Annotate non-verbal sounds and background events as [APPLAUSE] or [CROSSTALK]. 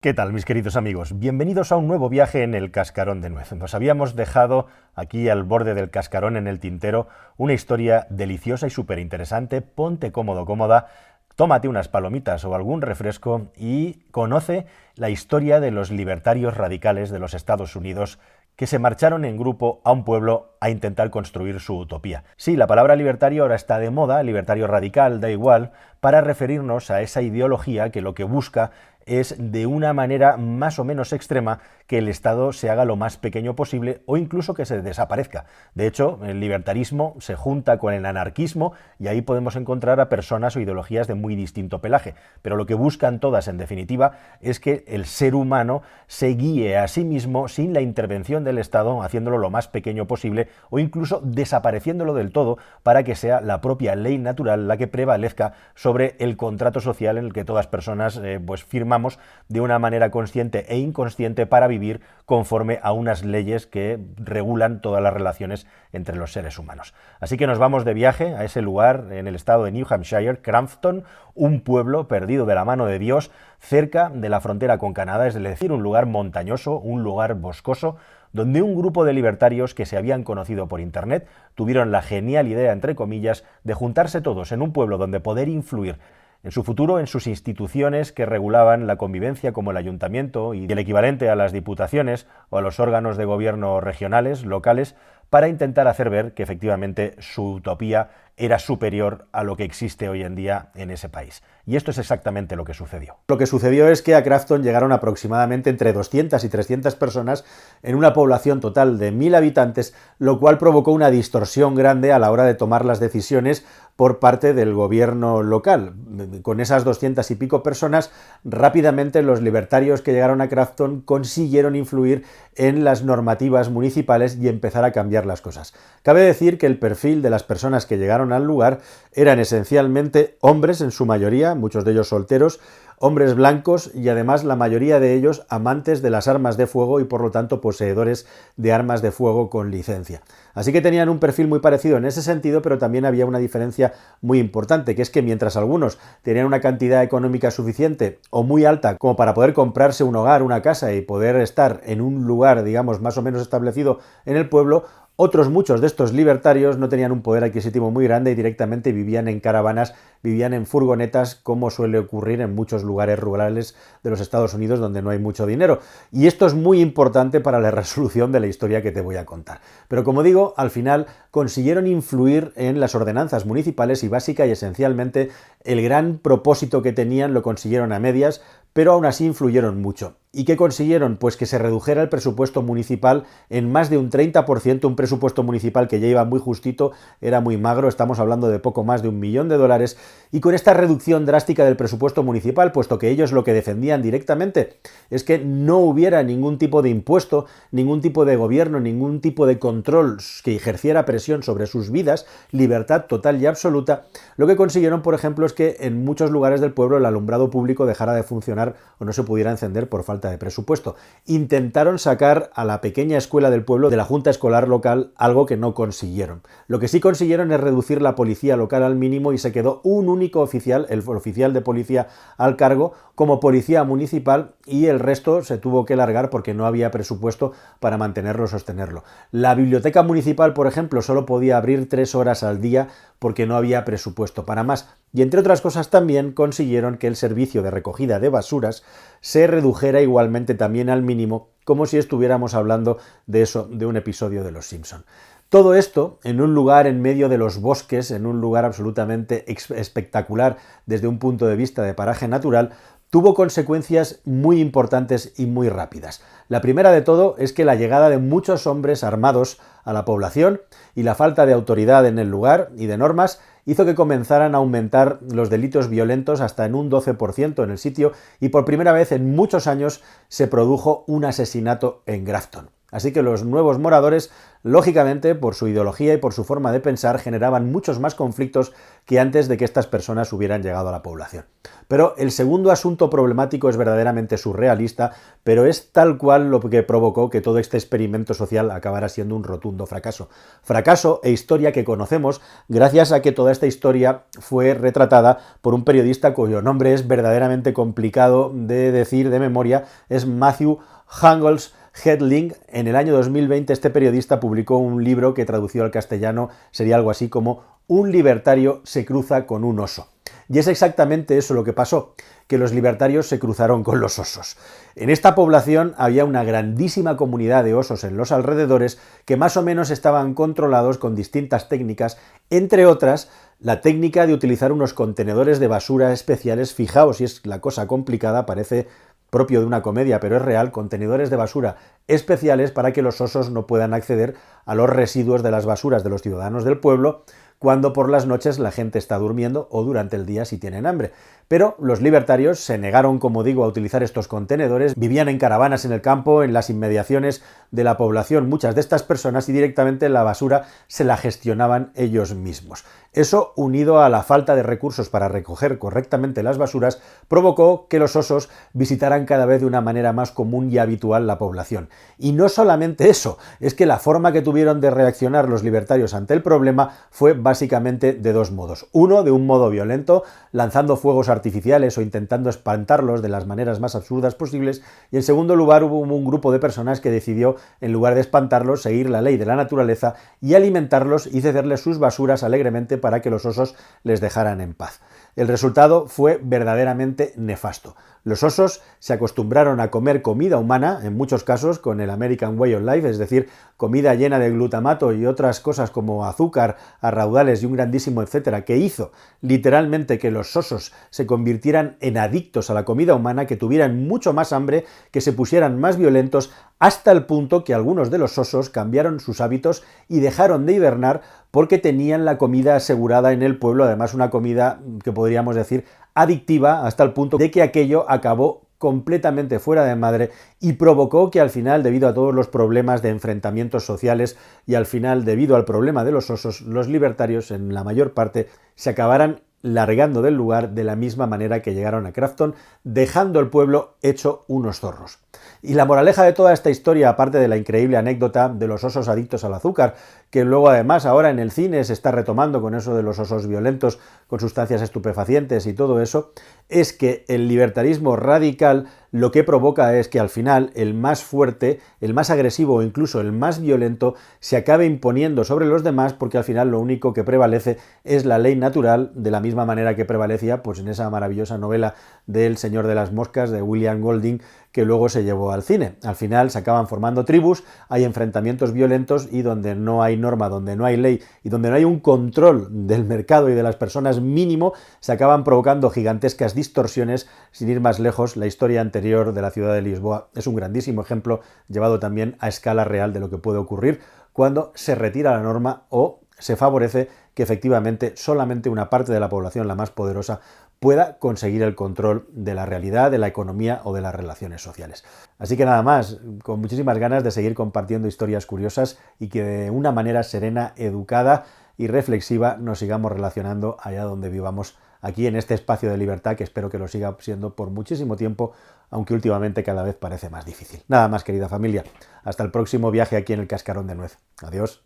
¿Qué tal, mis queridos amigos? Bienvenidos a un nuevo viaje en el cascarón de nuez. Nos habíamos dejado aquí al borde del cascarón en el tintero una historia deliciosa y súper interesante. Ponte cómodo, cómoda, tómate unas palomitas o algún refresco y conoce la historia de los libertarios radicales de los Estados Unidos que se marcharon en grupo a un pueblo a intentar construir su utopía. Sí, la palabra libertario ahora está de moda, libertario radical, da igual, para referirnos a esa ideología que lo que busca es de una manera más o menos extrema que el Estado se haga lo más pequeño posible o incluso que se desaparezca. De hecho, el libertarismo se junta con el anarquismo y ahí podemos encontrar a personas o ideologías de muy distinto pelaje. Pero lo que buscan todas, en definitiva, es que el ser humano se guíe a sí mismo sin la intervención del Estado, haciéndolo lo más pequeño posible o incluso desapareciéndolo del todo para que sea la propia ley natural la que prevalezca sobre el contrato social en el que todas personas eh, pues firman de una manera consciente e inconsciente para vivir conforme a unas leyes que regulan todas las relaciones entre los seres humanos. Así que nos vamos de viaje a ese lugar en el estado de New Hampshire, Crampton, un pueblo perdido de la mano de Dios, cerca de la frontera con Canadá, es decir, un lugar montañoso, un lugar boscoso, donde un grupo de libertarios que se habían conocido por Internet tuvieron la genial idea, entre comillas, de juntarse todos en un pueblo donde poder influir en su futuro en sus instituciones que regulaban la convivencia como el ayuntamiento y el equivalente a las diputaciones o a los órganos de gobierno regionales, locales, para intentar hacer ver que efectivamente su utopía era superior a lo que existe hoy en día en ese país. Y esto es exactamente lo que sucedió. Lo que sucedió es que a Crafton llegaron aproximadamente entre 200 y 300 personas en una población total de 1.000 habitantes, lo cual provocó una distorsión grande a la hora de tomar las decisiones por parte del gobierno local. Con esas 200 y pico personas, rápidamente los libertarios que llegaron a Crafton consiguieron influir en las normativas municipales y empezar a cambiar las cosas. Cabe decir que el perfil de las personas que llegaron al lugar eran esencialmente hombres en su mayoría, muchos de ellos solteros, hombres blancos y además la mayoría de ellos amantes de las armas de fuego y por lo tanto poseedores de armas de fuego con licencia. Así que tenían un perfil muy parecido en ese sentido, pero también había una diferencia muy importante, que es que mientras algunos tenían una cantidad económica suficiente o muy alta como para poder comprarse un hogar, una casa y poder estar en un lugar, digamos, más o menos establecido en el pueblo, otros muchos de estos libertarios no tenían un poder adquisitivo muy grande y directamente vivían en caravanas, vivían en furgonetas, como suele ocurrir en muchos lugares rurales de los Estados Unidos donde no hay mucho dinero. Y esto es muy importante para la [LAUGHS] resolución de la historia que te voy a contar. Pero como digo, al final consiguieron influir en las ordenanzas municipales y básica y esencialmente el gran propósito que tenían lo consiguieron a medias, pero aún así influyeron mucho. ¿Y qué consiguieron? Pues que se redujera el presupuesto municipal en más de un 30%, un presupuesto municipal que ya iba muy justito, era muy magro, estamos hablando de poco más de un millón de dólares, y con esta reducción drástica del presupuesto municipal, puesto que ellos lo que defendían directamente es que no hubiera ningún tipo de impuesto, ningún tipo de gobierno, ningún tipo de control que ejerciera presión sobre sus vidas, libertad total y absoluta, lo que consiguieron, por ejemplo, es que en muchos lugares del pueblo el alumbrado público dejara de funcionar o no se pudiera encender por falta de presupuesto. Intentaron sacar a la pequeña escuela del pueblo de la Junta Escolar Local, algo que no consiguieron. Lo que sí consiguieron es reducir la policía local al mínimo y se quedó un único oficial, el oficial de policía al cargo, como policía municipal y el resto se tuvo que largar porque no había presupuesto para mantenerlo sostenerlo. La biblioteca municipal, por ejemplo, solo podía abrir tres horas al día porque no había presupuesto para más. Y entre otras cosas también consiguieron que el servicio de recogida de basuras se redujera igualmente también al mínimo, como si estuviéramos hablando de eso, de un episodio de Los Simpson. Todo esto en un lugar en medio de los bosques, en un lugar absolutamente espectacular desde un punto de vista de paraje natural, tuvo consecuencias muy importantes y muy rápidas. La primera de todo es que la llegada de muchos hombres armados a la población y la falta de autoridad en el lugar y de normas hizo que comenzaran a aumentar los delitos violentos hasta en un 12% en el sitio y por primera vez en muchos años se produjo un asesinato en Grafton. Así que los nuevos moradores, lógicamente, por su ideología y por su forma de pensar, generaban muchos más conflictos que antes de que estas personas hubieran llegado a la población. Pero el segundo asunto problemático es verdaderamente surrealista, pero es tal cual lo que provocó que todo este experimento social acabara siendo un rotundo fracaso. Fracaso e historia que conocemos gracias a que toda esta historia fue retratada por un periodista cuyo nombre es verdaderamente complicado de decir de memoria, es Matthew Hangles Headling, en el año 2020 este periodista publicó un libro que traducido al castellano sería algo así como Un libertario se cruza con un oso. Y es exactamente eso lo que pasó, que los libertarios se cruzaron con los osos. En esta población había una grandísima comunidad de osos en los alrededores que más o menos estaban controlados con distintas técnicas, entre otras la técnica de utilizar unos contenedores de basura especiales, fijaos si es la cosa complicada, parece propio de una comedia, pero es real, contenedores de basura especiales para que los osos no puedan acceder a los residuos de las basuras de los ciudadanos del pueblo cuando por las noches la gente está durmiendo o durante el día si tienen hambre. Pero los libertarios se negaron, como digo, a utilizar estos contenedores, vivían en caravanas en el campo, en las inmediaciones de la población, muchas de estas personas, y directamente la basura se la gestionaban ellos mismos. Eso, unido a la falta de recursos para recoger correctamente las basuras, provocó que los osos visitaran cada vez de una manera más común y habitual la población. Y no solamente eso, es que la forma que tuvieron de reaccionar los libertarios ante el problema fue básicamente de dos modos. Uno, de un modo violento, lanzando fuegos artificiales o intentando espantarlos de las maneras más absurdas posibles, y en segundo lugar hubo un grupo de personas que decidió, en lugar de espantarlos, seguir la ley de la naturaleza y alimentarlos y cederles sus basuras alegremente para que los osos les dejaran en paz. El resultado fue verdaderamente nefasto. Los osos se acostumbraron a comer comida humana, en muchos casos con el American Way of Life, es decir, comida llena de glutamato y otras cosas como azúcar a raudales y un grandísimo etcétera, que hizo literalmente que los osos se convirtieran en adictos a la comida humana, que tuvieran mucho más hambre, que se pusieran más violentos, hasta el punto que algunos de los osos cambiaron sus hábitos y dejaron de hibernar porque tenían la comida asegurada en el pueblo, además una comida que podríamos decir adictiva hasta el punto de que aquello acabó completamente fuera de madre y provocó que al final, debido a todos los problemas de enfrentamientos sociales y al final, debido al problema de los osos, los libertarios en la mayor parte se acabaran largando del lugar de la misma manera que llegaron a Crafton, dejando el pueblo hecho unos zorros. Y la moraleja de toda esta historia, aparte de la increíble anécdota de los osos adictos al azúcar, que luego además ahora en el cine se está retomando con eso de los osos violentos con sustancias estupefacientes y todo eso, es que el libertarismo radical lo que provoca es que al final el más fuerte, el más agresivo o incluso el más violento se acabe imponiendo sobre los demás porque al final lo único que prevalece es la ley natural de la misma manera que prevalecía pues en esa maravillosa novela del Señor de las Moscas de William Golding que luego se llevó al cine. Al final se acaban formando tribus, hay enfrentamientos violentos y donde no hay norma, donde no hay ley y donde no hay un control del mercado y de las personas mínimo, se acaban provocando gigantescas distorsiones. Sin ir más lejos, la historia anterior de la ciudad de Lisboa es un grandísimo ejemplo llevado también a escala real de lo que puede ocurrir cuando se retira la norma o se favorece que efectivamente solamente una parte de la población, la más poderosa, pueda conseguir el control de la realidad, de la economía o de las relaciones sociales. Así que nada más, con muchísimas ganas de seguir compartiendo historias curiosas y que de una manera serena, educada y reflexiva nos sigamos relacionando allá donde vivamos aquí en este espacio de libertad que espero que lo siga siendo por muchísimo tiempo, aunque últimamente cada vez parece más difícil. Nada más, querida familia. Hasta el próximo viaje aquí en el Cascarón de Nuez. Adiós.